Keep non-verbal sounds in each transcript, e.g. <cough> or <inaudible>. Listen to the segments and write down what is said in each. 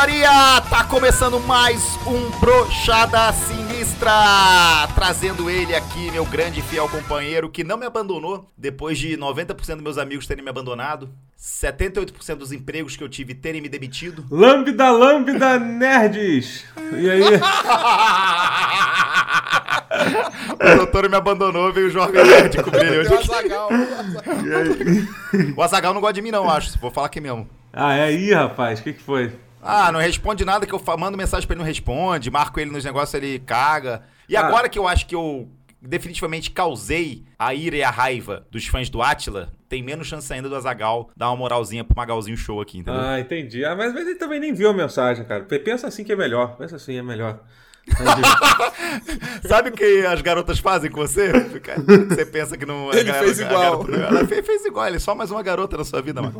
broxaria! Tá começando mais um Brochada Sinistra! Trazendo ele aqui, meu grande e fiel companheiro, que não me abandonou depois de 90% dos meus amigos terem me abandonado, 78% dos empregos que eu tive terem me demitido. Lambda, lambda, nerds! E aí? <laughs> o doutor me abandonou, veio o Jovem Nerd cobrir ele hoje. O Azagal. O Azagal não gosta de mim, não, acho. Vou falar aqui mesmo. Ah, é aí, rapaz? O que, que foi? Ah, não responde nada que eu mando mensagem pra ele, não responde. Marco ele nos negócios, ele caga. E Ah. agora que eu acho que eu definitivamente causei a ira e a raiva dos fãs do Atila, tem menos chance ainda do Azagal dar uma moralzinha pro Magalzinho Show aqui, entendeu? Ah, entendi. Ah, mas, mas ele também nem viu a mensagem, cara. Pensa assim que é melhor. Pensa assim, é melhor. <laughs> Sabe o que as garotas fazem com você? Você pensa que não. a Ele garota- fez igual. garota- ela fez, fez igual, ele é só mais uma garota na sua vida, mano.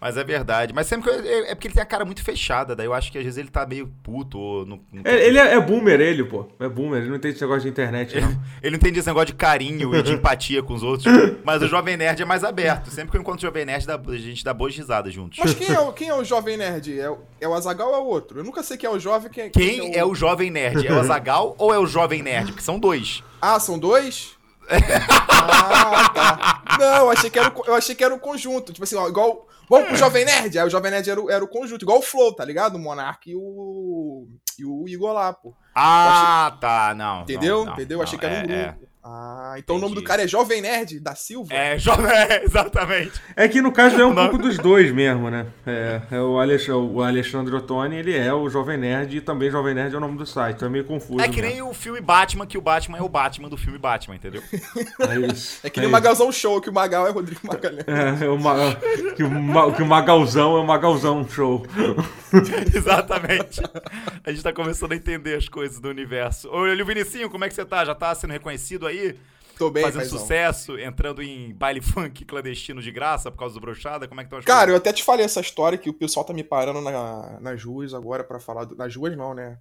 Mas é verdade. Mas sempre que eu- é é porque ele tem a cara muito fechada, daí eu acho que às vezes ele tá meio puto ou não. não- É, ele é, é boomer, ele, pô. É boomer. Ele não tem esse negócio de internet, não. <laughs> Ele não entende esse negócio de carinho e de empatia com os outros. Mas o Jovem Nerd é mais aberto. Sempre que eu encontro o Jovem Nerd, a gente dá boas risadas juntos. Mas quem é, o, quem é o jovem nerd? É o, é o Azagal ou é o outro? Eu nunca sei quem é o jovem quem, Quem é o Jovem Nerd? É o Azagal ou é o Jovem Nerd? Porque são dois. Ah, são dois? <laughs> ah, tá. Não, eu achei que era o, eu achei que era o conjunto. Tipo assim, ó, igual. Vamos pro Jovem Nerd. Aí o Jovem Nerd era o, era o conjunto, igual o Flow, tá ligado? O Monark e o. E o Igor lá, pô. Ah, tá. Não. Entendeu? não, não, Entendeu? não, achei que era um é, grupo. é. Ah, então o nome Entendi. do cara é Jovem Nerd da Silva? É, <laughs> jovem, é, exatamente. É que no caso é um pouco dos dois mesmo, né? É, é o, Alex, o Alexandre Ottoni, ele é o Jovem Nerd e também Jovem Nerd é o nome do site. Então é meio confuso. É que mesmo. nem o filme Batman, que o Batman é o Batman do filme Batman, entendeu? <laughs> É isso. É que nem o isso. Magalzão Show, que o Magal é Rodrigo Magalhães. É, é o Ma- que, o Ma- que o Magalzão é o Magalzão Show. <laughs> Exatamente. A gente tá começando a entender as coisas do universo. Ô, Vinicinho, como é que você tá? Já tá sendo reconhecido aí? Tô bem, fazendo paizão. sucesso, entrando em baile <laughs> funk clandestino de graça por causa do brochada? Como é que estão as Cara, eu até te falei essa história que o pessoal tá me parando na- nas ruas agora pra falar. do- nas ruas não, né?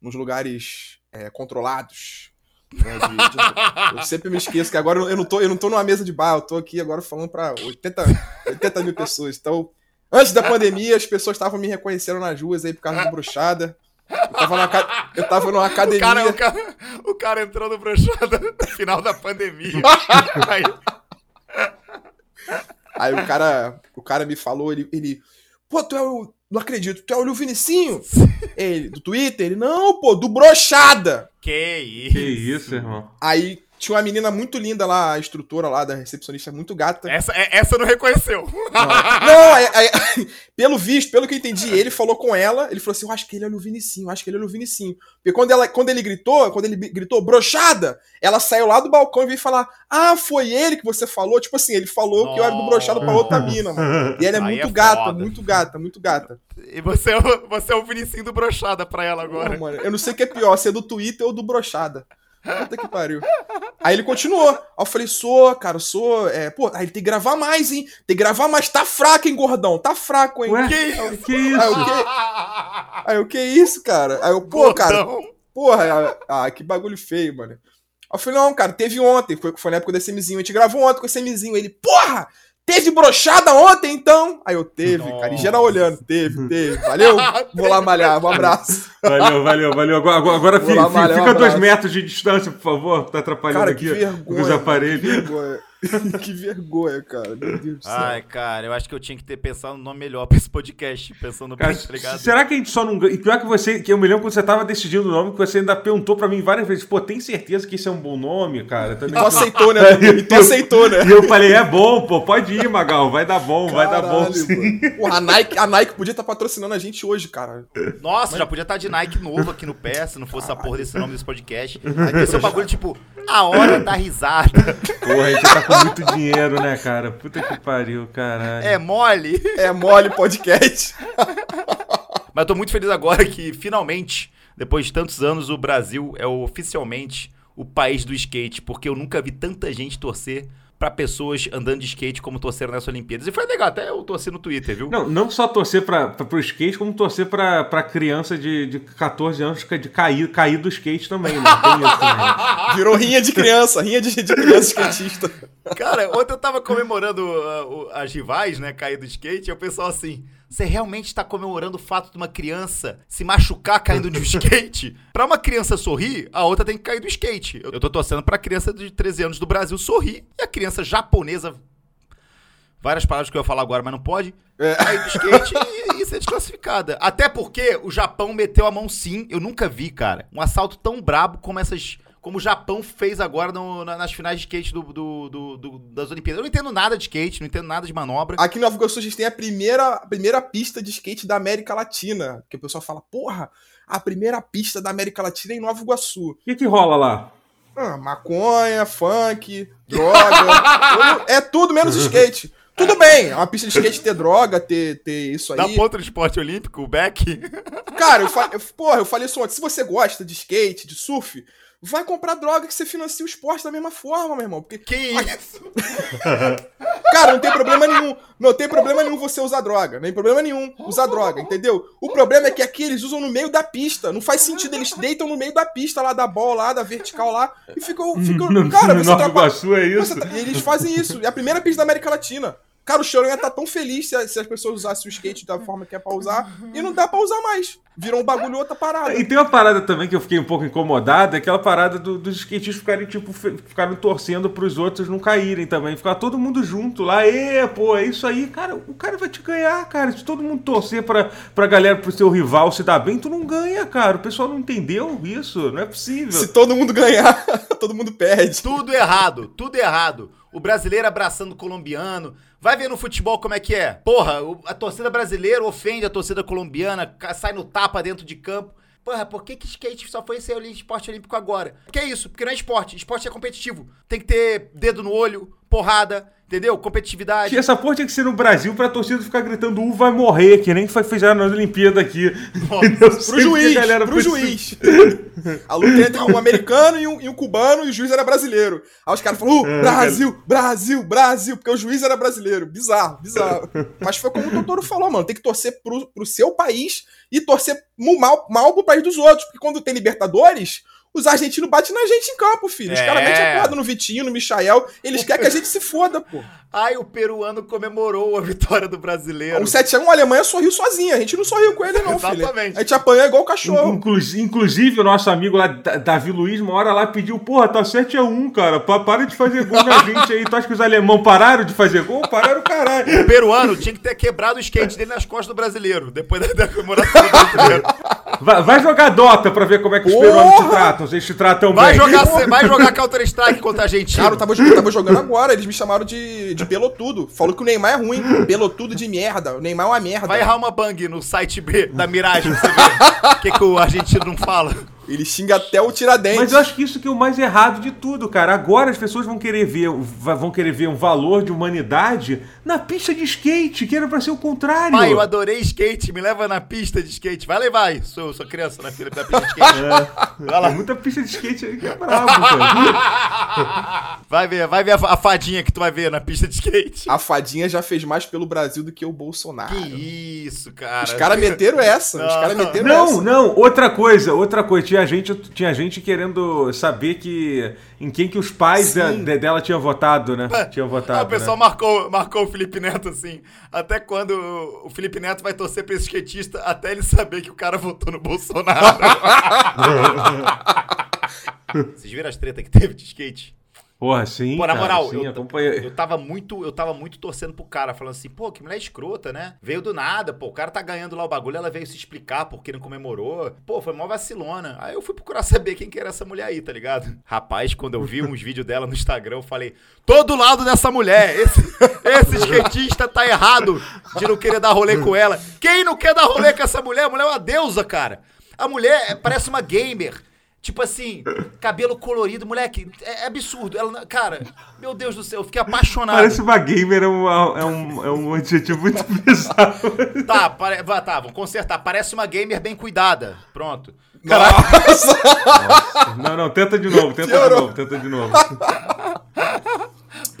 Nos lugares é, controlados. né, de- de- eu sempre me esqueço que agora eu não, tô, eu não tô numa mesa de bar, eu tô aqui agora falando pra 80, 80 mil pessoas. Então, antes da pandemia, as pessoas estavam me reconhecendo nas ruas aí por causa da bruxada. Eu tava, na, eu tava numa <laughs> O academia. cara, o, cara, o cara entrou no brochada no final da pandemia. Aí, Aí o cara, o cara me falou, ele, ele pô, tu é o, não acredito, tu é o Lil Vinicinho? Ele, do Twitter? Ele, não, pô, do Brochada. que isso. Que isso, irmão. Aí tinha uma menina muito linda lá, a instrutora lá, da recepcionista, muito gata. Essa, é- essa não reconheceu. Não, aí- <laughs> aí- pelo visto, pelo que eu entendi, ele falou com ela, ele falou assim, eu acho que ele é o Vinicinho, eu acho que ele é o Vinicinho. Porque quando, ela, quando ele gritou, quando ele gritou, brochada, ela saiu lá do balcão e veio falar, ah, foi ele que você falou? Tipo assim, ele falou que eu era do brochada pra outra mina, mano. E ela é Aí muito é gata, foda. muito gata, muito gata. E você é o, você é o Vinicinho do brochada pra ela agora. Porra, mano, eu não sei o que é pior, se é do Twitter ou do brochada. Puta que pariu. Aí ele continuou. Aí eu falei, sou, cara, sou. É, pô, aí ele tem que gravar mais, hein? Tem que gravar mais. Tá fraco, hein, gordão? Tá fraco, hein? Ué, Que que, isso? que Aí isso? eu, que... Aí eu, que isso, cara? Aí eu, pô, cara, Gordão. porra, ah, que bagulho feio, mano. Aí eu falei, não, cara, teve ontem. Foi, foi na época do SMzinho. A gente gravou ontem com o SMzinho. Ele, porra! Teve brochada ontem, então? Aí eu, teve, cara. E geral olhando, teve, teve. Valeu? <laughs> Vou lá malhar, um abraço. Valeu, valeu, valeu. Agora, agora, agora Vou fi- lá, fi- valeu, um fica a dois metros de distância, por favor. Tá atrapalhando Cara, aqui vergonha. os aparelhos. Que vergonha. <laughs> que vergonha, cara. Meu Deus do céu. Ai, cara, eu acho que eu tinha que ter pensado no nome melhor pra esse podcast, pensando Cara, bem, tá ligado? será que a gente só não ganha? E pior que você, que eu me lembro quando você tava decidindo o nome, que você ainda perguntou pra mim várias vezes, pô, tem certeza que esse é um bom nome, cara? E Também tu aceitou, né? <laughs> E tu eu- aceitou, né? E eu falei, é bom, pô, pode ir, Magal, vai dar bom, vai dar bom Caralho, sim. Porra, a Nike, a Nike podia estar patrocinando a gente hoje, cara. Nossa, já podia estar de Nike novo aqui no pé, se não fosse a porra desse nome desse podcast. <laughs> Esse é bagulho tipo, a hora da risada. Porra, a gente tá com muito dinheiro, né, cara? Puta que pariu, caralho. É mole. É mole podcast. <laughs> Mas eu tô muito feliz agora que, finalmente, depois de tantos anos, o Brasil é oficialmente o país do skate, porque eu nunca vi tanta gente torcer pra pessoas andando de skate como torceram nessa Olimpíadas. E foi legal, até eu torci no Twitter, viu? Não, não só torcer pra, pro skate, como torcer pra, pra criança de, de 14 anos de cair, cair do skate também, né? Isso. <laughs> Virou rinha de criança, rinha de, de criança skatista. Cara, ontem eu tava comemorando uh, o- as rivais, né, cair do skate, e o pessoal assim, Você realmente está comemorando o fato de uma criança se machucar caindo de um <laughs> skate? Pra uma criança sorrir, a outra tem que cair do skate. Eu tô torcendo pra criança de 13 anos do Brasil sorrir e a criança japonesa. Várias palavras que eu ia falar agora, mas não pode. É. Cair do skate e, e ser desclassificada. Até porque o Japão meteu a mão sim. Eu nunca vi, cara, um assalto tão brabo como essas como o Japão fez agora no- na- nas finais de skate do, do- do- do- das Olimpíadas. Eu não entendo nada de skate, não entendo nada de manobra. Aqui no Nova Iguaçu a gente tem a primeira, a primeira pista de skate da América Latina. Que o pessoal fala, porra, a primeira pista da América Latina é em Nova Iguaçu. O que, que rola lá? Ah, maconha, funk, droga. <laughs> é tudo menos skate. Tudo bem, é uma pista de skate ter droga, ter, ter isso aí. ponta do esporte olímpico, o Beck. Cara, eu, fa... eu- porra, eu falei isso ontem. Se você gosta de skate, de surf, vai comprar droga que você financia o esporte da mesma forma, meu irmão. Porque, Que <laughs> isso? cara, não tem problema nenhum. Não tem problema nenhum você usar droga. Não tem problema nenhum usar droga, entendeu? O problema é que aqui eles usam no meio da pista. Não faz sentido. Eles deitam no meio da pista lá, da bola lá, da vertical lá. E ficam. ficam No, cara, no você trabalha. Iguaçu é isso? Você eles fazem isso. É a primeira pista da América Latina. Cara, o Choronha tá tão feliz se, se as pessoas usassem o skate da forma que é pra usar. E não dá pra usar mais. Virou um bagulho outra parada. E tem uma parada também que eu fiquei um pouco incomodado, é aquela parada do- dos skatistas ficarem, tipo, ficarem torcendo pros outros não caírem também. Ficar todo mundo junto lá, e pô, é isso aí, cara, o cara vai te ganhar, cara. Se todo mundo torcer pra, pra galera, pro seu rival se dar bem, tu não ganha, cara. O pessoal não entendeu isso, não é possível. Se todo mundo ganhar, <laughs> todo mundo perde. Tudo errado, tudo errado. O brasileiro abraçando o colombiano. Vai ver no futebol como é que é. Porra, a torcida brasileira ofende a torcida colombiana, sai no tapa dentro de campo. Porra, por que, que skate só foi ser esporte olímpico agora? Porque é isso, porque não é esporte. Esporte é competitivo. Tem que ter dedo no olho, porrada, entendeu? Competitividade. Essa porra tinha que ser no Brasil pra torcida ficar gritando U vai morrer, que nem foi fizeram nas Olimpíadas aqui. <laughs> Entendeu? Pro juiz, galera pro precisa- juiz. <laughs> A luta entre um americano e um, e um cubano e o juiz era brasileiro. Aí os caras falaram, uh, Brasil, Brasil, Brasil, porque o juiz era brasileiro. Bizarro, bizarro. <laughs> Mas foi como o Totoro falou, mano, tem que torcer pro, pro seu país e torcer mal, mal pro país dos outros. Porque quando tem Libertadores, os argentinos batem na gente em campo, filho. Os É. caras metem a porrada no Vitinho, no Michael, eles querem que a gente se foda, pô. Ai, o peruano comemorou a vitória do brasileiro. Um 7x1, a Alemanha sorriu sozinha. A gente não sorriu com ele, não, filho. Exatamente. A gente apanhou igual o cachorro. Inclu- Inclusive, o nosso amigo lá, Da- Davi Luiz, uma hora lá pediu, porra, tá 7x1, cara. Pa- Para de fazer gol na gente aí. Tu acha que os alemão pararam de fazer gol? Pararam, caralho. O peruano tinha que ter quebrado o skate dele nas costas do brasileiro, depois da, comemoração do brasileiro. Vai, vai jogar Dota pra ver como é que os Porra! peruanos te tratam. Se eles te tratam Vai bem. jogar, <laughs> vai jogar Counter-Strike contra a Argentina. Cara, eu tava, eu tava jogando agora, eles me chamaram de, de pelotudo. Falou que o Neymar é ruim. Pelotudo de merda. O Neymar é uma merda. Vai errar uma bang no site B da Mirage pra você ver o que, que o argentino não fala. Ele xinga até o Tiradentes. Mas eu acho que isso que é o mais errado de tudo, cara. Agora as pessoas vão querer ver, vão querer ver um valor de humanidade na pista de skate, que era pra ser o contrário. Pai, eu adorei skate, me leva na pista de skate. Vai levar aí, sou, sou criança na fila da pista de skate. Vai lá. Tem muita pista de skate aí que é brabo, cara. <laughs> Vai ver, vai ver a, a fadinha que tu vai ver na pista de skate. A fadinha já fez mais pelo Brasil do que o Bolsonaro. Que isso, cara. Os caras meteram essa. os Não, caras meteram Não, essa. não, outra coisa, outra coisa. Tinha gente, tinha gente querendo saber que em quem que os pais Sim. de- dela tinham votado, né? Tinham votado. Ah, o pessoal né? marcou, marcou o Felipe Neto assim. Até quando o Felipe Neto vai torcer pra esse skatista até ele saber que o cara votou no Bolsonaro. <laughs> Vocês viram as tretas que teve de skate? Porra, sim. Pô, na cara, moral, sim, eu, acompanhei. eu tava muito, eu tava muito torcendo pro cara, falando assim, pô, que mulher escrota, né? Veio do nada, pô, o cara tá ganhando lá o bagulho, ela veio se explicar porque não comemorou. Pô, foi mó vacilona. Aí eu fui procurar <laughs> saber quem que era essa mulher aí, tá ligado? Rapaz, quando eu vi uns <laughs> vídeos dela no Instagram, eu falei, todo lado dessa mulher, esse, esse skatista tá errado de não querer dar rolê com ela. Quem não quer dar rolê com essa mulher? A mulher é uma deusa, cara. A mulher é- parece uma gamer. Tipo assim, cabelo colorido, moleque, é, é absurdo. Ela, cara, meu Deus do céu, eu fiquei apaixonado. Parece uma gamer, é um, é um, é um adjetivo muito bizarro. Tá, pare... tá, vamos consertar. Parece uma gamer bem cuidada. Pronto. Nossa! Não, não, tenta de novo, tenta de novo, tenta de novo.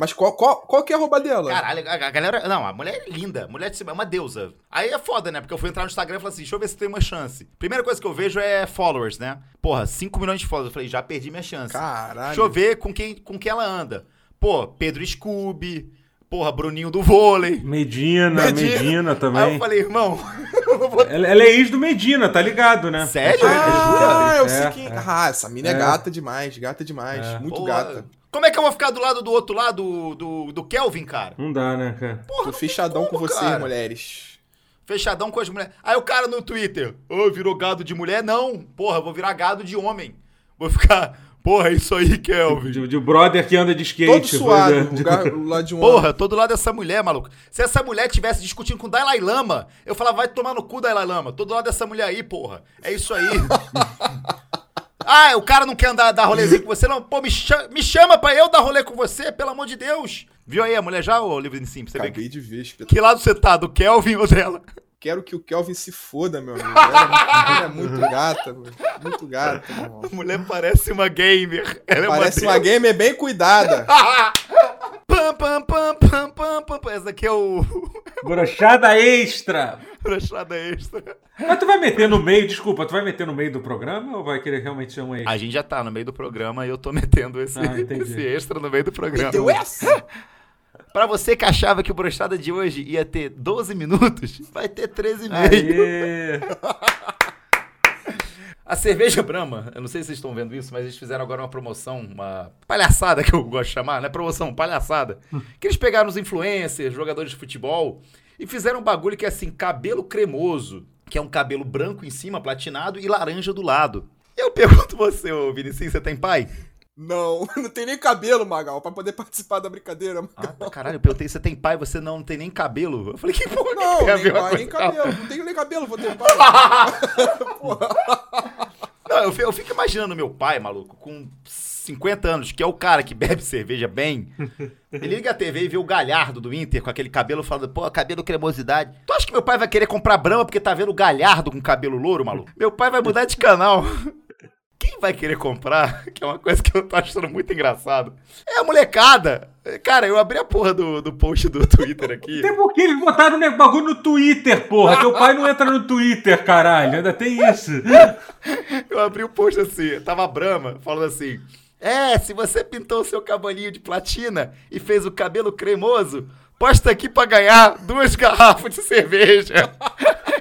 Mas qual, qual, qual que é a roupa dela? Caralho, a, a galera. Não, a mulher é linda. Mulher de cima, é uma deusa. Aí é foda, né? Porque eu fui entrar no Instagram e falei assim: deixa eu ver se tem uma chance. Primeira coisa que eu vejo é followers, né? Porra, 5 milhões de followers. Eu falei, já perdi minha chance. Caralho. Deixa eu ver com quem, com quem ela anda. Pô, Pedro Scooby. porra, Bruninho do vôlei. Medina, Medina, Medina também. Aí eu falei, irmão. <laughs> ela, ela, é ex do Medina, tá ligado, né? Sério? Ah, eu sei que. É. Ah, essa mina é, é gata demais, gata demais. É. Muito porra, gata. Como é que eu vou ficar do lado do outro lado do, do Kelvin, cara? Não dá, né, cara? Porra, Tô fechadão como, com você, mulheres. Fechadão com as mulheres. Aí o cara no Twitter, ô, oh, virou gado de mulher? Não, porra, vou virar gado de homem. Vou ficar Porra, é isso aí, Kelvin. De, de brother que anda de skate. Todo suado, lugar, lado de um Porra, todo lado dessa mulher, maluco. Se essa mulher tivesse discutindo com o Dalai Lama, eu falava, vai tomar no cu, Dalai Lama. Todo lado dessa mulher aí, porra. É isso aí. <laughs> ah, o cara não quer andar, dar rolezinho com você, não? Pô, me chama, me chama pra eu dar rolê com você, pelo amor de Deus. Viu aí a mulher já, ô Livre Simples? Acabei de ver. Que lado você tá, do Kelvin ou dela? quero que o Kelvin se foda, meu amigo. Ela, é muito <laughs> gata, muito gata. A mulher parece uma gamer. Ela parece é uma, uma gamer bem cuidada. <laughs> pam, pam, pam, pam, pam, pam. Essa aqui é o. <laughs> Brochada extra. Brochada extra. Mas tu vai meter no meio, desculpa, tu vai meter no meio do programa ou vai querer realmente ser um extra? A gente já tá no meio do programa e eu tô metendo esse, ah, <laughs> esse extra no meio do programa. Meteu essa? <laughs> Pra você que achava que o brochada de hoje ia ter 12 minutos, vai ter 13 e meio. A cerveja Brahma, eu não sei se vocês estão vendo isso, mas eles fizeram agora uma promoção, uma palhaçada <laughs> que eu gosto de chamar, não é promoção, palhaçada. Que eles pegaram os influencers, jogadores de futebol, e fizeram um bagulho que é assim, cabelo cremoso, que é um cabelo branco em cima, platinado, e laranja do lado. Eu <laughs> pergunto você, ô Vinicius, você tem pai? Não, <laughs> não tem nem cabelo, Magal, pra poder participar da brincadeira. Magal. Ah, caralho, eu perguntei, você tem pai, você não, não tem nem cabelo? Eu falei, que porra Não, que nem pai, nem cabelo, não tenho nem cabelo, vou ter pai. <laughs> <laughs> Não, eu, eu fico imaginando meu pai, maluco, com 50 anos, que é o cara que bebe cerveja bem, ele liga a TV e vê o Galhardo do Inter com aquele cabelo falando, pô, cabelo cremosidade. Tu acha que meu pai vai querer comprar Brahma porque tá vendo o Galhardo com cabelo louro, maluco? Meu pai vai mudar de canal quem vai querer comprar, <laughs> que é uma coisa que eu tô achando muito engraçado, é a molecada. Cara, eu abri a porra do, do post do Twitter aqui. Tem por que eles botaram o bagulho no Twitter, porra? Teu pai não entra no Twitter, caralho. Ainda tem isso. eu abri o post assim, tava a Brahma falando assim. É, se você pintou o seu cabaninho de platina e fez o cabelo cremoso, posta aqui pra ganhar duas <laughs> garrafas de cerveja. <laughs>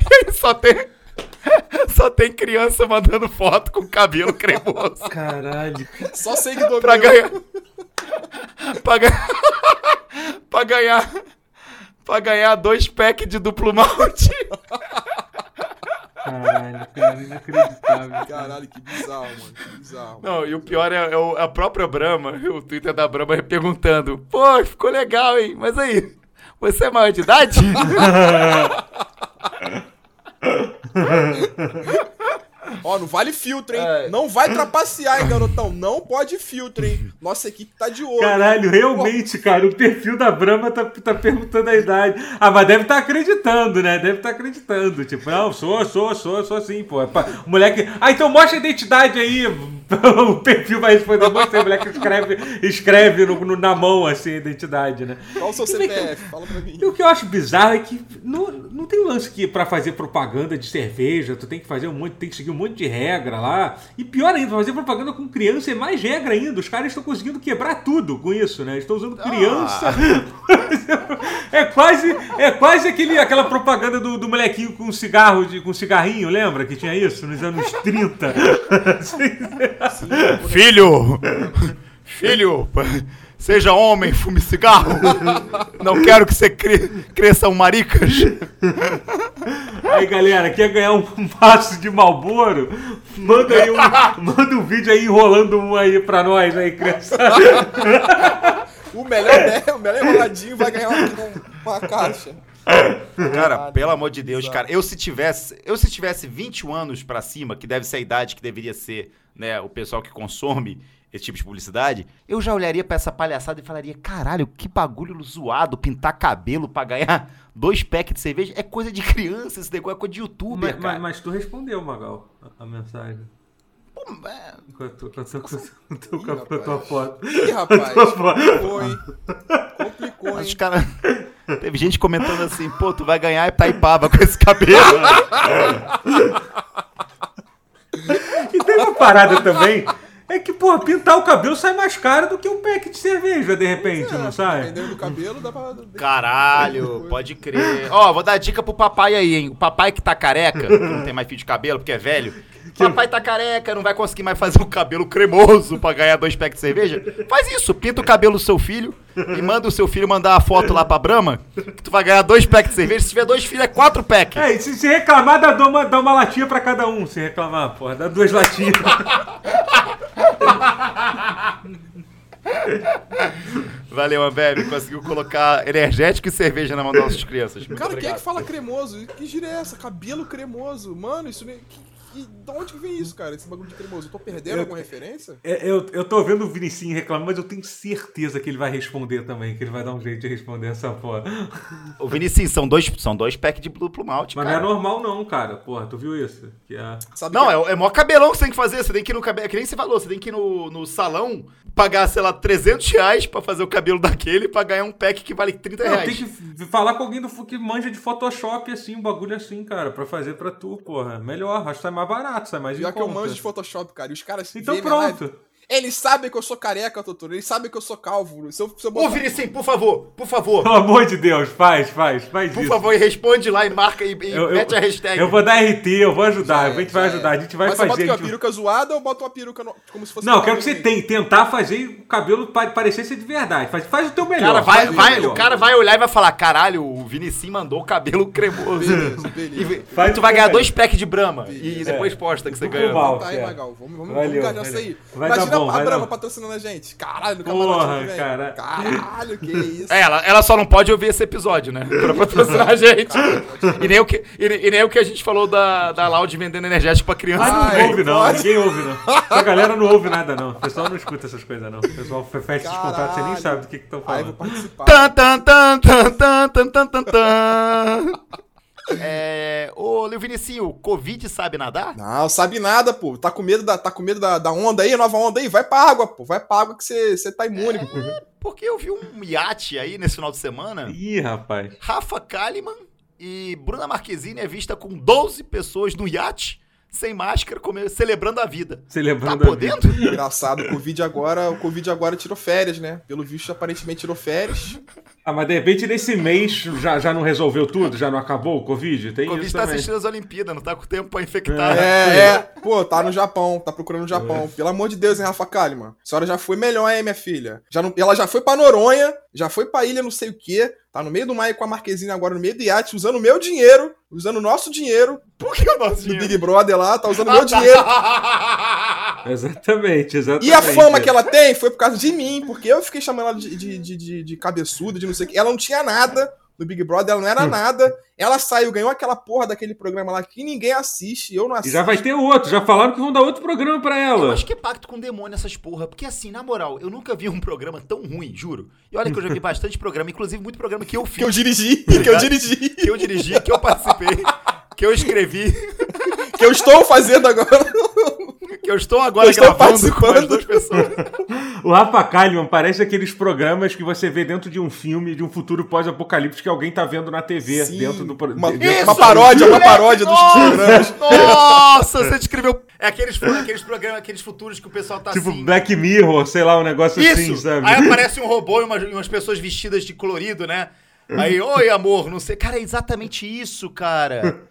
e aí só tem <laughs> Só tem criança mandando foto com cabelo cremoso. Caralho. Só seguidor pra ganhar. pra ganhar. <laughs> pra ganhar. Pra ganhar dois packs de duplo malte. Caralho, cara, inacreditável. Caralho, que bizarro, mano. Que bizarro. Não, e o pior é, é a própria Brahma, <laughs> o Twitter da Brahma perguntando: Pô, ficou legal, hein? Mas aí, você é maior de idade? <laughs> Ó, não vale filtro, hein? É. Não vai trapacear, hein, garotão? Não pode filtro, hein? Nossa equipe tá de olho. Caralho, realmente, cara, o perfil da Brahma tá, tá perguntando a idade. Ah, mas deve estar tá acreditando, né? Deve estar tá acreditando. Tipo, não, sou, sou, sou, sou sim, pô. O moleque. Ah, então mostra a identidade aí. <laughs> o perfil vai responder, mostra a moleque escreve, escreve no, no, na mão, assim, a identidade, né? Qual o seu CPF? Fala pra mim. E o que eu acho bizarro é que não, não tem lance que pra fazer propaganda de cerveja, tu tem que fazer um monte, tem que seguir um monte de regra lá. E pior ainda, fazer propaganda com criança é mais regra ainda. Os caras estão conseguindo quebrar tudo com isso, né? Estão usando criança. Ah. <laughs> é quase, é quase aquele, aquela propaganda do, do molequinho com cigarro, de, com cigarrinho, lembra? Que tinha isso nos anos 30. <laughs> Filho! Filho! Seja homem, fume cigarro. Não quero que você cre cresça um maricas. Aí, galera, quer ganhar um maço de Malboro? Manda aí um, manda um vídeo aí enrolando um aí pra nós aí, criançada. o melhor, né? o melhor enroladinho vai ganhar uma, uma caixa. Cara, pelo amor de Deus, cara, eu se tivesse, eu se tivesse 21 anos para cima, que deve ser a idade que deveria ser, né, o pessoal que consome esse tipo de publicidade, eu já olharia para essa palhaçada e falaria: caralho, que bagulho zoado, pintar cabelo para ganhar dois packs de cerveja. É coisa de criança, esse negócio é coisa de youtuber, mas, cara. Mas, mas tu respondeu, Magal, a, a mensagem. Pô, é... Com a tua, foto. Ih, rapaz, complicou, hein? Complicou, hein? Mas os caras... Teve gente comentando assim, pô, tu vai ganhar Itaipava com esse cabelo. <laughs> e tem uma parada também É que, porra, pintar o cabelo sai mais caro do que um pack de cerveja, de repente, É, não sai? Dependendo do cabelo, dá pra. Caralho, pode crer. Ó, vou dar dica pro papai aí, hein? O papai que tá careca, que não tem mais fio de cabelo, porque é velho. Papai tá careca, não vai conseguir mais fazer o cabelo cremoso pra ganhar dois packs de cerveja. Faz isso, pinta o cabelo do seu filho e manda o seu filho mandar a foto lá pra Brahma, que tu vai ganhar dois packs de cerveja. Se tiver dois filhos, é quatro packs. É, e se, se reclamar, dá, dá uma, dá uma latinha pra cada um. Se reclamar, porra, dá duas latinhas. <laughs> Valeu, Ambev. Conseguiu colocar energético e cerveja na mão das nossas crianças. Muito Cara, quem é obrigado. que fala cremoso? Que gira é essa? Cabelo cremoso. Mano, isso nem. Que, que, de onde que vem isso, cara? Esse bagulho de cremoso? Eu tô perdendo Eu- alguma referência? É, eu, eu tô vendo o Vinicinho reclamando, mas eu tenho certeza que ele vai responder também, que ele vai dar um jeito de responder essa porra. Ô, Vinicius, são dois, são dois packs de duplo malte, Mas cara. não é normal não, cara. Porra, tu viu isso? Que é... Sabe Não, que- é, é o maior cabelão que você tem que fazer. Você tem que ir no cabelo. É que nem você falou, você tem que ir no, no salão, pagar, sei lá, 300 reais pra fazer o cabelo <laughs> daquele pra ganhar um pack que vale 30 Não, reais. tem que falar com alguém do, que manja de Photoshop, assim, um bagulho assim, cara, pra fazer pra tu, porra. Melhor, acho que sai mais barato, sai mais em que eu manjo de Photoshop, cara. E os caras Então pronto. Eles sabem que eu sou careca, Totoro. Eles sabem que eu sou calvo. Se eu, se eu Ô, botar- Vinicius, por favor, por favor. Pelo amor de Deus, faz, faz, faz Por isso. favor, e responde lá e marca e, e Eu- eu- mete a hashtag. Eu vou dar RT, eu vou ajudar, Já a gente é, vai já ajudar, é. a gente vai Mas fazer. que a uma gente- peruca zoada ou boto uma peruca no- como se fosse Não, quero que você tem, tentar fazer o cabelo pa- parecer ser de verdade. Faz, faz o teu melhor. Cara, vai, vai, melhor. o cara vai olhar e vai falar: caralho, o Vinicius mandou o cabelo cremoso. Beleza, E, beleza. Faz e tu vai ganhar melhor. dois packs de Brahma. E depois É. posta que você ganhou. Tá aí, É. Magal. Vamos, vamos, Valeu, vamos valeu. isso aí. Vai dar Imagina não, a Brahma patrocinando a gente. Caralho, no Porra, cara. Caralho, que isso. É, ela, ela só não pode ouvir esse episódio, né? Pra patrocinar a gente. E, nem o que, e, e, nem o que a gente falou da, da Loud vendendo energético pra criança. Ah, não ouve, não. Ninguém ouve, não. A galera não ouve nada, não. O pessoal não escuta essas coisas, não. O pessoal fecha os contratos, você nem sabe do que estão falando. Aí vou participar. Tan, tan, tan, tan, tan, tan, tan, tan. É, ô, Leo Vinicinho, Covid sabe nadar? Não, sabe nada, pô. Tá com medo da, tá com medo da, da onda aí, nova onda aí? Vai pra água, pô. Vai pra água que você você tá imune, pô. Porque eu vi um iate aí nesse final de semana. Ih, rapaz. Rafa Kalimann e Bruna Marquezine é vista com 12 pessoas no iate, sem máscara, celebrando a vida. Tá Celebrando a podendo? Engraçado, o Covid agora, o Covid agora tirou férias, né? Pelo visto, aparentemente tirou férias. Ah, mas de repente nesse mês já, já não resolveu tudo? Já não acabou o Covid? Tem O Covid isso tá também. assistindo as Olimpíadas, não tá com tempo pra infectar. É, é. Pô, tá no Japão, tá procurando no Japão. Pelo amor de Deus, hein, Rafa Kalimann? A senhora já foi melhor, hein, minha filha? Já não, ela já foi pra Noronha, já foi pra ilha não sei o quê. Tá no meio do mar com a Marquezine agora, no meio do iate, usando o meu dinheiro, usando o nosso dinheiro, Por que o nosso do dinheiro? Big Brother lá, tá usando o <laughs> meu dinheiro. Exatamente, exatamente. E a fama que ela tem foi por causa de mim, porque eu fiquei chamando ela de, de, de, de, de cabeçuda, de não sei o que. Ela não tinha nada no Big Brother, ela não era nada. Ela saiu, ganhou aquela porra daquele programa lá que ninguém assiste, eu não E assisto. já vai ter outro, já falaram que vão dar outro programa pra Eu ela. acho que é pacto com o demônio essas porra. Porque assim, na moral, eu nunca vi um programa tão ruim, juro. E olha que eu já vi <laughs> bastante programa, inclusive muito programa que eu Que eu fiz, dirigi, que eu dirigi, que eu dirigi, que eu participei, que eu escrevi, <laughs> que eu estou fazendo agora. Eu estou agora Eu estou gravando com as participando. duas pessoas. O Rafa Kalimann parece aqueles programas que você vê dentro de um filme, de um futuro pós-apocalipse que alguém tá vendo na TV, Sim, dentro do... uma- de- dentro- Uma paródia, uma paródia dos programas. Nossa, <laughs> você descreveu. É aqueles, aqueles programas, aqueles futuros que o pessoal tá Tipo assim. Black Mirror, sei lá, um negócio assim, Isso! sabe? Aí <laughs> aparece um robô e umas, e umas pessoas vestidas de colorido, né? Aí, oi, amor, não sei. Cara, é exatamente isso, cara. <laughs>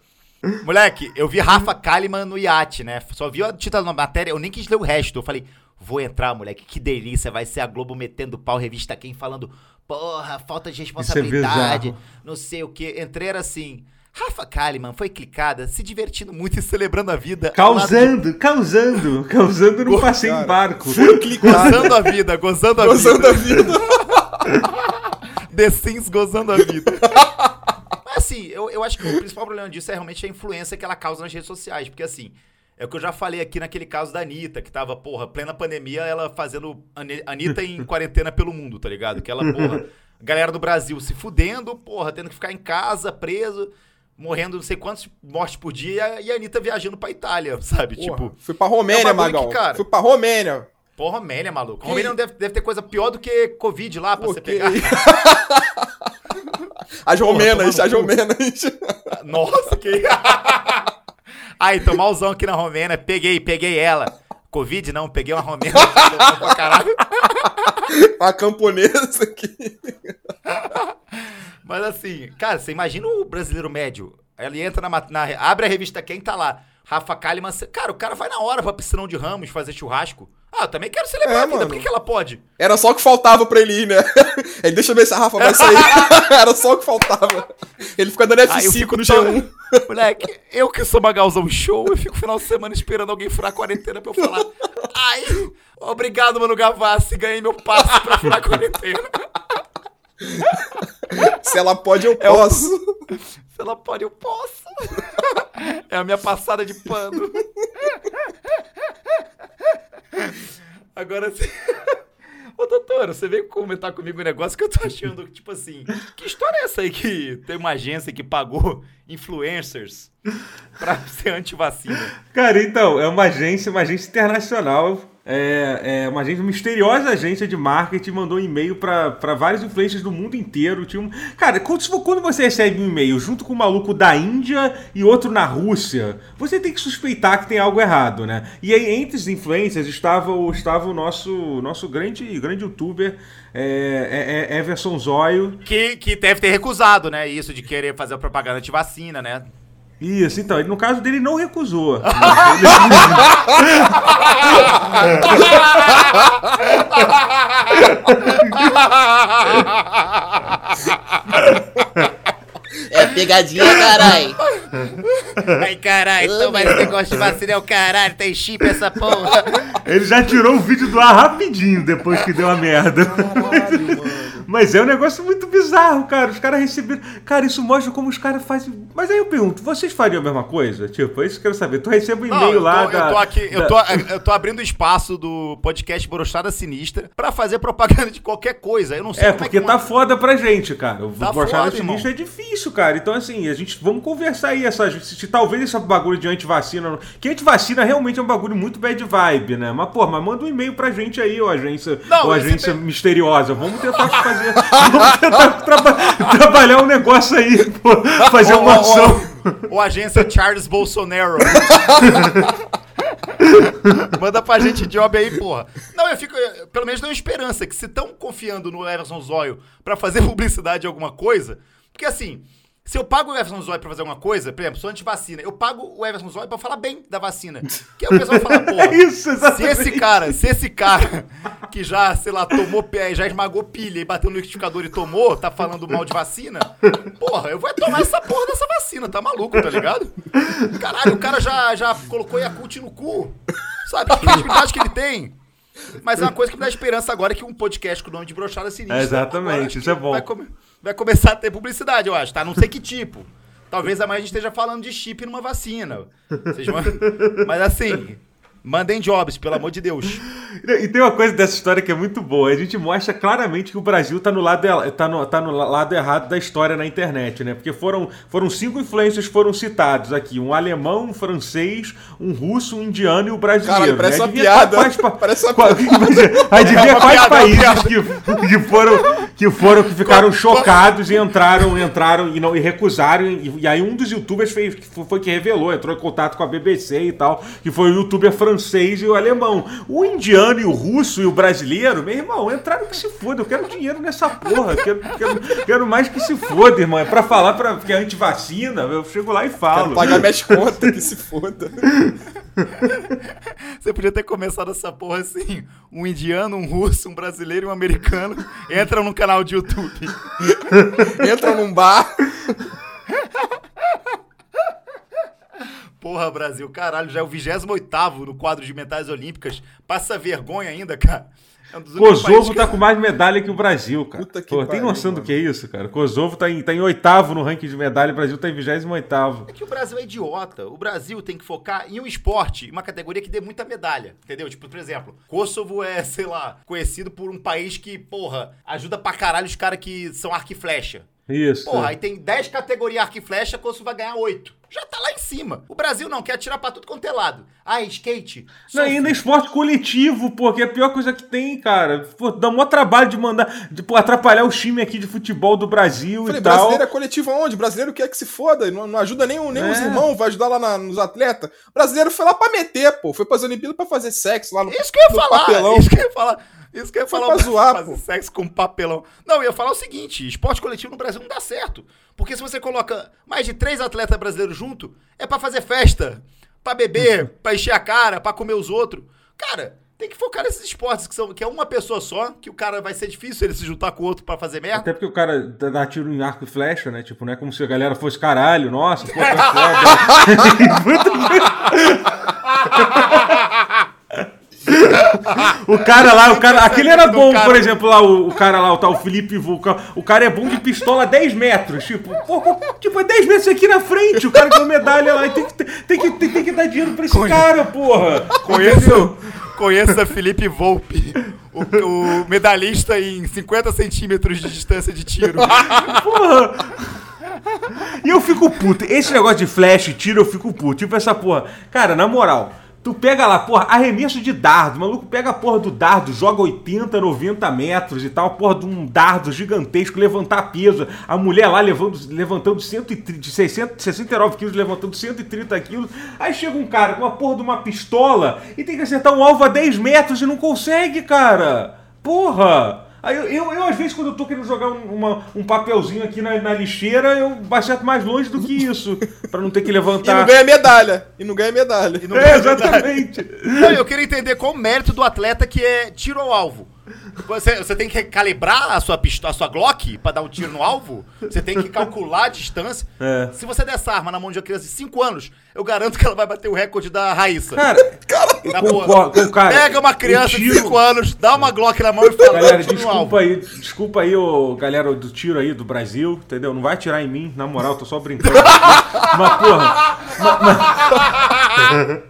Moleque, eu vi Rafa Kalimann no iate, né? Só vi o título da matéria, eu nem quis ler o resto. Eu falei, vou entrar, moleque, que delícia. Vai ser a Globo metendo pau, revista quem falando, porra, falta de responsabilidade, bizarro. não sei o que. Entrei era assim. Rafa Kalimann foi clicada, se divertindo muito e celebrando a vida. ao lado de- Causando, causando, causando num passeio em barco. Foi clicado, Gozando a vida, gozando a gozando a vida. vida. <laughs> The Sims gozando a vida. Assim, eu, eu acho que o principal problema disso é realmente a influência que ela causa nas redes sociais. Porque assim, é o que eu já falei aqui naquele caso da Anitta, que tava, porra, plena pandemia, ela fazendo Ani- Anitta em quarentena pelo mundo, tá ligado? Que ela, porra, galera do Brasil se fudendo, porra, tendo que ficar em casa, preso, morrendo não sei quantas mortes por dia, e a- Anitta viajando pra Itália, sabe? Porra, tipo, fui pra é Romênia, bagulho Magal. que, cara- Fui pra Romênia. porra, Romênia, maluco. Que- Romênia não deve, deve ter coisa pior do que Covid lá pra Pô, você que- pegar. <laughs> As romenas, as romenas. Nossa, que. Aí, tô malzão aqui na Romênia. Peguei, peguei ela. Covid não, peguei uma romena <laughs> pra caralho. A camponesa aqui. <laughs> Mas assim, cara, você imagina o brasileiro médio. Ele entra na, na abre a revista Quem tá lá. Rafa Kalimann, cara, o cara vai na hora pra piscinão de Ramos fazer churrasco. Ah, eu também quero celebrar É, a vida, mano. por que, que ela pode? Era só o que faltava pra ele ir, né? <laughs> Ele, deixa eu ver se a Rafa vai sair. <laughs> Era só o que faltava. Ele fica dando eu F5 fico no tão- G1. <laughs> Moleque, eu que sou magalzão show, eu fico final de semana esperando alguém furar a quarentena pra eu falar. Ai, obrigado, mano Gavassi, ganhei meu passe pra furar a quarentena. Se ela pode, eu É o- posso. Se ela pode, eu posso. É a minha passada de pano. Agora sim. Ô, doutor, você veio comentar comigo um negócio que eu tô achando, tipo assim, que história é essa aí que tem uma agência que pagou influencers pra ser antivacina? Cara, então, é uma agência, uma agência internacional. É, é uma agência, misteriosa agência de marketing mandou um e-mail pra vários influencers do mundo inteiro. Tinha um... Cara, quando, você recebe um e-mail junto com um maluco da Índia e outro na Rússia, você tem que suspeitar que tem algo errado, né? E aí, entre os influencers, estava o, estava o nosso, nosso grande, grande youtuber, é, é, é Everson Zóio. Que, que deve ter recusado, né? Isso de querer fazer propaganda antivacina, né? Isso, então, no caso dele, não recusou. <laughs> <laughs> <laughs> É pegadinha, carai. Ai, caralho, então mas esse negócio de vacina é o caralho, tem chip essa porra. Ele já tirou o vídeo do ar rapidinho depois que deu a merda. Caralho, mano. Mas é um negócio muito bizarro, cara. Os caras receberam. Cara, isso mostra como os caras fazem. Mas aí eu pergunto, vocês fariam a mesma coisa? Tipo, é isso que eu quero saber. Tu recebe um e-mail eu, lá tô, da. eu tô aqui, eu da- tô, eu tô abrindo espaço do podcast Brochada Sinistra pra fazer propaganda de qualquer coisa. Eu não sei É, como porque é que tá foda pra gente, cara. O Tá Brochada foda, irmão. Sinistra é difícil, cara. Então, assim, a gente. Vamos conversar aí. Essa, se, se talvez esse bagulho de antivacina. Que antivacina realmente é um bagulho muito bad vibe, né? Mas, pô, mas manda um e-mail pra gente aí, ó, agência. Não, agência tem- misteriosa. Vamos tentar fazer. <laughs> vamos tentar traba- trabalhar um negócio aí, pô. Fazer uma ou- ação. ou- agência Charles Bolsonaro. Manda pra gente job aí, porra. Não, eu fico. eu- Pelo menos tenho esperança que se estão confiando no Everson Zóio pra fazer <laughs> publicidade de alguma coisa. Porque assim. Se eu pago o Everson Zóio pra fazer alguma coisa, por exemplo, sou antivacina, eu pago o Everson Zóio pra falar bem da vacina. Que aí o pessoal fala, porra, <laughs> É isso, se exatamente. esse cara, se esse cara <laughs> que já, sei lá, tomou pé, já esmagou pilha e bateu no liquidificador e tomou, tá falando mal de vacina, porra, eu vou tomar essa porra dessa vacina, tá maluco, tá ligado? Caralho, o cara já, já colocou Yakult no cu, sabe? Que credibilidade que ele tem. Mas é uma coisa que me dá esperança agora que um podcast com o nome de Brochada Sinistra. É, exatamente, isso é bom. Vai, come- vai começar a ter publicidade, eu acho, tá? Não sei que tipo. Talvez amanhã a gente esteja falando de chip numa vacina. Vocês vão- <laughs> Mas assim, mandem jobs, pelo amor de Deus. E tem uma coisa dessa história que é muito boa. A gente mostra claramente que o Brasil tá no lado, tá no, tá no lado errado da história na internet, né? Porque foram, foram cinco influencers que foram citados aqui: um alemão, um francês, um russo, um indiano e o brasileiro. Caralho, parece né? uma piada. quais pa- Parece uma <laughs> qual- Adivinha É uma quais piada, é países que, que foram, que foram, que ficaram chocados e entraram, entraram e, não, e recusaram. E, e aí um dos youtubers fez, foi que revelou, entrou em contato com a BBC e tal, que foi o youtuber francês e o alemão. O indiano e o russo e o brasileiro, meu irmão, entraram que se foda. Eu quero dinheiro nessa porra. Quero, quero, quero mais que se foda, irmão. É pra falar pra, que é antivacina, eu chego lá e falo. Quero pagar minhas contas, que se foda. <laughs> Você podia ter começado essa porra assim: um indiano, um russo, um brasileiro e um americano entram num canal de YouTube. Entra num bar. <laughs> Porra, Brasil, caralho, já é o 28 no quadro de metais olímpicas. Passa vergonha ainda, cara. É um Kosovo países que- tá com mais medalha que o Brasil, cara. Puta que Pô, tem pariu, noção do mano. que é isso, cara? Kosovo tá em, tá em oitavo no ranking de medalha, o Brasil tá em 28 oitavo. É que o Brasil é idiota. O Brasil tem que focar em um esporte, em uma categoria que dê muita medalha. Entendeu? Tipo, por exemplo, Kosovo é, sei lá, conhecido por um país que, porra, ajuda pra caralho os caras que são arco e flecha. Isso. Porra, aí tem 10 categorias arco e flecha, Kosovo vai ganhar 8. Já tá lá em cima. O Brasil não, quer atirar pra tudo quanto é lado. Ah, skate. Não, ainda é esporte coletivo, pô, que é a pior coisa que tem, cara. Pô, dá maior trabalho de mandar, de pô, atrapalhar o time aqui de futebol do Brasil Falei, e tal. brasileiro é coletivo aonde? Brasileiro quer que se foda, não, não ajuda nem, nem os É. irmãos, vai ajudar lá na- nos atletas. Brasileiro foi lá pra meter, pô. Foi pras Olimpíadas pra fazer sexo lá no, Isso que eu ia falar. papelão. Isso que eu ia falar. Isso que eu ia falar. pra <laughs> zoar, fazer pô. sexo com papelão. Não, eu ia falar o seguinte: esporte coletivo no Brasil não dá certo. Porque se você coloca mais de três atletas brasileiros junto, é pra fazer festa, pra beber, pra encher a cara, pra comer os outros. Cara, tem que focar nesses esportes que, são, que é uma pessoa só, que o cara vai ser difícil ele se juntar com o outro pra fazer merda. Até porque o cara dá tiro em arco e flecha, né? Tipo, não é como se a galera fosse caralho, nossa, pô, que <laughs> foda. <laughs> <laughs> o cara lá, o cara. Aquele era bom, por exemplo, lá, o, o cara lá, o tal Felipe Vulcão. O cara é bom de pistola a 10 metros. Tipo, pô, tipo, é 10 metros aqui na frente. O cara ganhou medalha lá. E tem que, tem que, tem, tem que dar dinheiro pra esse cara, porra. Conheço, conheço a Felipe Volpe, o, o medalhista em 50 centímetros de distância de tiro. Porra! E eu fico puto. Esse negócio de flash e tiro, eu fico puto. Tipo essa porra. Cara, na moral, tu pega lá, porra, arremesso de dardo. O maluco pega a porra do dardo, joga 80, 90 metros e tal. Porra de um dardo gigantesco, levantar peso. A mulher lá levando, levantando 130, de 60, 69 quilos, levantando 130 quilos. Aí chega um cara com a porra de uma pistola e tem que acertar um alvo a 10 metros e não consegue, cara. Porra! Aí eu, eu, eu, às vezes, quando eu tô querendo jogar um, uma- um papelzinho aqui na, na lixeira, eu acerto mais longe do que isso. pra não ter que <laughs> E não levantar. ganha medalha. E não ganha medalha. E <laughs> não É, ganha exatamente. Não, eu queria entender qual o mérito do atleta que é tiro ao alvo. Você, você tem que calibrar a sua, pistola, a sua Glock pra dar um tiro no alvo? Você tem que <laughs> calcular a distância. É. Se você der essa arma na mão de uma criança de 5 anos, eu garanto que ela vai bater o recorde da Raíssa. Cara, Na concordo, cara, Pega uma criança de tiro- 5 anos, dá uma Glock na mão e fala, Galera, desculpa aí, desculpa aí, ô, galera do tiro aí do Brasil, entendeu? Não vai atirar em mim, na moral, tô só brincando. <laughs> Mas, porra, <laughs>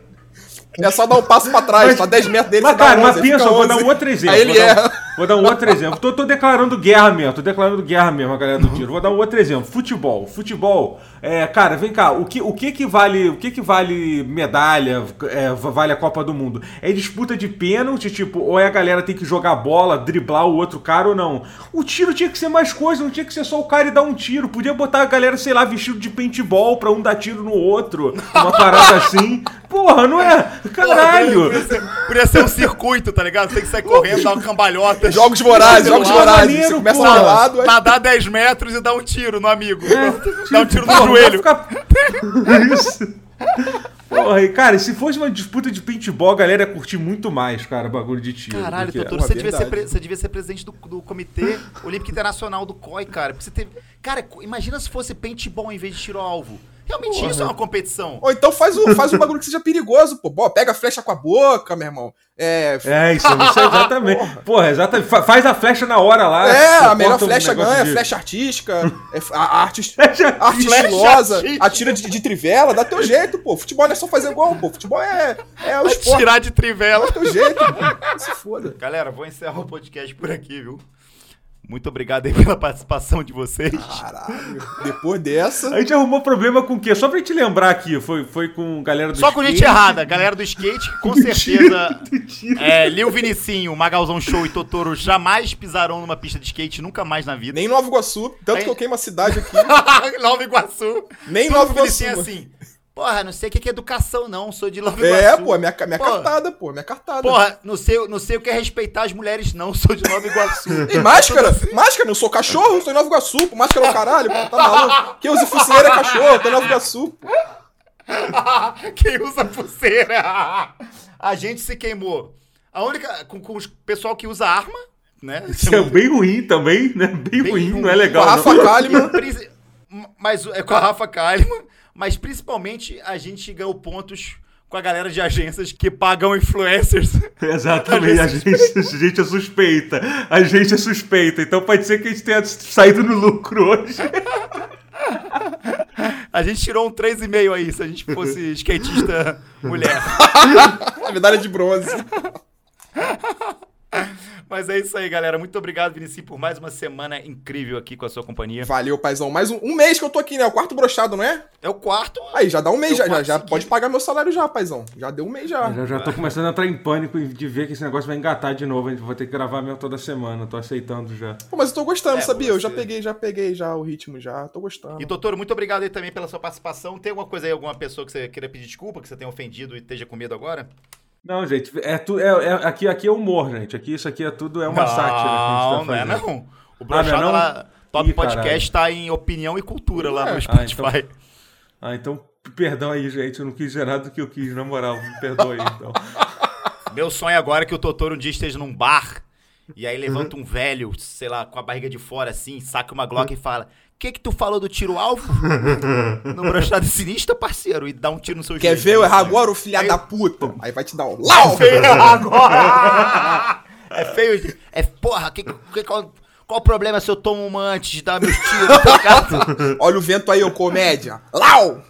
É só dar um passo pra trás, tá 10 metros dele, Mas, cara, mas 11, fica pensa, vou dar 11. um outro exemplo. Aí ele vou, dar um, vou dar um outro exemplo. Tô, tô declarando guerra mesmo, tô declarando guerra mesmo, a galera do tiro. Vou dar um outro exemplo. Futebol. Futebol. É, cara, vem cá, o que, o que que vale, o que que vale medalha, é, vale a Copa do Mundo? É disputa de pênalti, tipo, ou é a galera tem que jogar bola, driblar o outro cara ou não? O tiro tinha que ser mais coisa, não tinha que ser só o cara e dar um tiro. Podia botar a galera, sei lá, vestido de paintball pra um dar tiro no outro, uma parada <laughs> assim. Porra, não é? <laughs> Caralho! Podia ser, podia ser um circuito, tá ligado? Você tem que sair correndo, dar uma cambalhota. Jogos Vorazes, jogos. Vorazes. Você começa porra. do lado, aí Nadar 10 metros e dar um tiro no amigo. É. Dá um tiro no Porra, joelho. ficar- <laughs> Isso. Porra, e, cara, se fosse uma disputa de paintball, a galera ia curtir muito mais, cara, o bagulho de tiro. Caralho, doutor, uma você devia, ser pre- você devia ser presidente do, do Comitê Olímpico Internacional do COI, cara. Porque você teve... Cara, imagina se fosse paintball em vez de tiro Realmente isso é uma competição. Ou então faz, o, faz um bagulho que seja perigoso, pô. Pega a flecha com a boca, meu irmão. É, É, isso, isso é <laughs> exatamente. Porra, exatamente. Fa- Faz a flecha na hora lá. É, a melhor um flecha negócio ganha, de- flecha artística, é, a arte, <laughs> Flecha arte Flecha estilosa, artística. atira de, de trivela, dá teu jeito, pô. Futebol não é só fazer gol, pô. Futebol é, é o esporte, tirar de trivela. dá teu jeito, pô. Se foda. Galera, vou encerrar o podcast por aqui, viu? Muito obrigado aí pela participação de vocês. Caralho, depois dessa... A gente arrumou problema com o quê? Só pra gente lembrar aqui, foi, foi com galera do Só com gente skate. errada. Galera do skate, com certeza. <laughs> É, Lil Vinicinho, Magalzão Show e Totoro jamais pisarão numa pista de skate, nunca mais na vida. Nem Nova Iguaçu, tanto Aí- que eu queimo a cidade aqui. <laughs> Nova Iguaçu. Nem Nova Vinicinho Iguaçu. assim. Porra, não sei o que é educação, não. Sou de Nova Iguaçu. É, pô, minha, minha Pô. cartada, pô, minha cartada. Porra, não sei, não sei o que é respeitar as mulheres, não. <laughs> Sou de Nova Iguaçu. E máscara? Máscara, não sou cachorro, sou em Nova Iguaçu, pô. Máscara é o caralho, pô, tá maluco? Quem usa focinheira é cachorro, tô em Nova Iguaçu, pô. <laughs> Quem usa pulseira? A gente se queimou. A única. Com, com o pessoal que usa arma, né? Isso é bem ruim também, né? Bem, Bem ruim, ruim. não é legal. Com a Rafa não. Kalimann. Mas é com a Rafa Kalimann, mas principalmente a gente ganhou pontos com a galera de agências que pagam influencers. <laughs> Exatamente, a gente, a gente é suspeita. A gente é suspeita. Então pode ser que a gente tenha saído no lucro hoje. <laughs> A gente tirou um 3,5 aí, se a gente fosse skatista mulher. <laughs> A medalha de bronze. <laughs> Mas é isso aí, galera. Muito obrigado, Vinicius, por mais uma semana incrível aqui com a sua companhia. Valeu, paizão. Mais um, um mês que eu tô aqui, né? O quarto brochado, não é? É o quarto. Aí, já dá um mês, Eu já, já, já pode pagar meu salário já, paizão. Já deu um mês já. Eu já, já tô começando a entrar em pânico de ver que esse negócio vai engatar de novo. A gente vai ter que gravar mesmo toda semana. Tô aceitando já. Pô, mas eu tô gostando, É, sabia? Eu já você- peguei, já peguei já o ritmo já. Tô gostando. E, doutor, muito obrigado aí também pela sua participação. Tem alguma coisa aí, alguma pessoa que você queira pedir desculpa, que você tenha ofendido e esteja com medo agora? Não, gente, é tu, é, é- aqui, aqui é humor, gente. Aqui isso aqui é tudo é uma sátira a Não, gente tá não é não. O Ah, é não? lá, Top Ih, Podcast tá em opinião e cultura lá É. no Ah, Spotify. Ah, então perdão aí, gente. Eu não quis dizer nada do que eu quis, na moral. Me perdoe aí, <laughs> então. Meu sonho agora é que o Totoro um dia esteja num bar e aí levanta um velho, sei lá, com a barriga de fora assim, saca uma Glock e fala: que que tu falou do tiro-alvo? <laughs> no brochado sinistro, parceiro, e dá um tiro no seu Quer joelho. ver eu errar agora, o filho Aí- da puta? Aí vai te dar um lau! feio agora! <laughs> É feio. É porra, que, que, qual, qual o problema se eu tomo uma antes de dar meus tiros, tá? <laughs> Olha o vento aí, ô comédia. Lau!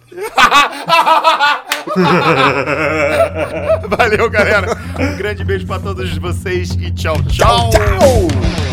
Valeu, galera. Um grande beijo pra todos vocês e tchau, tchau. Tchau!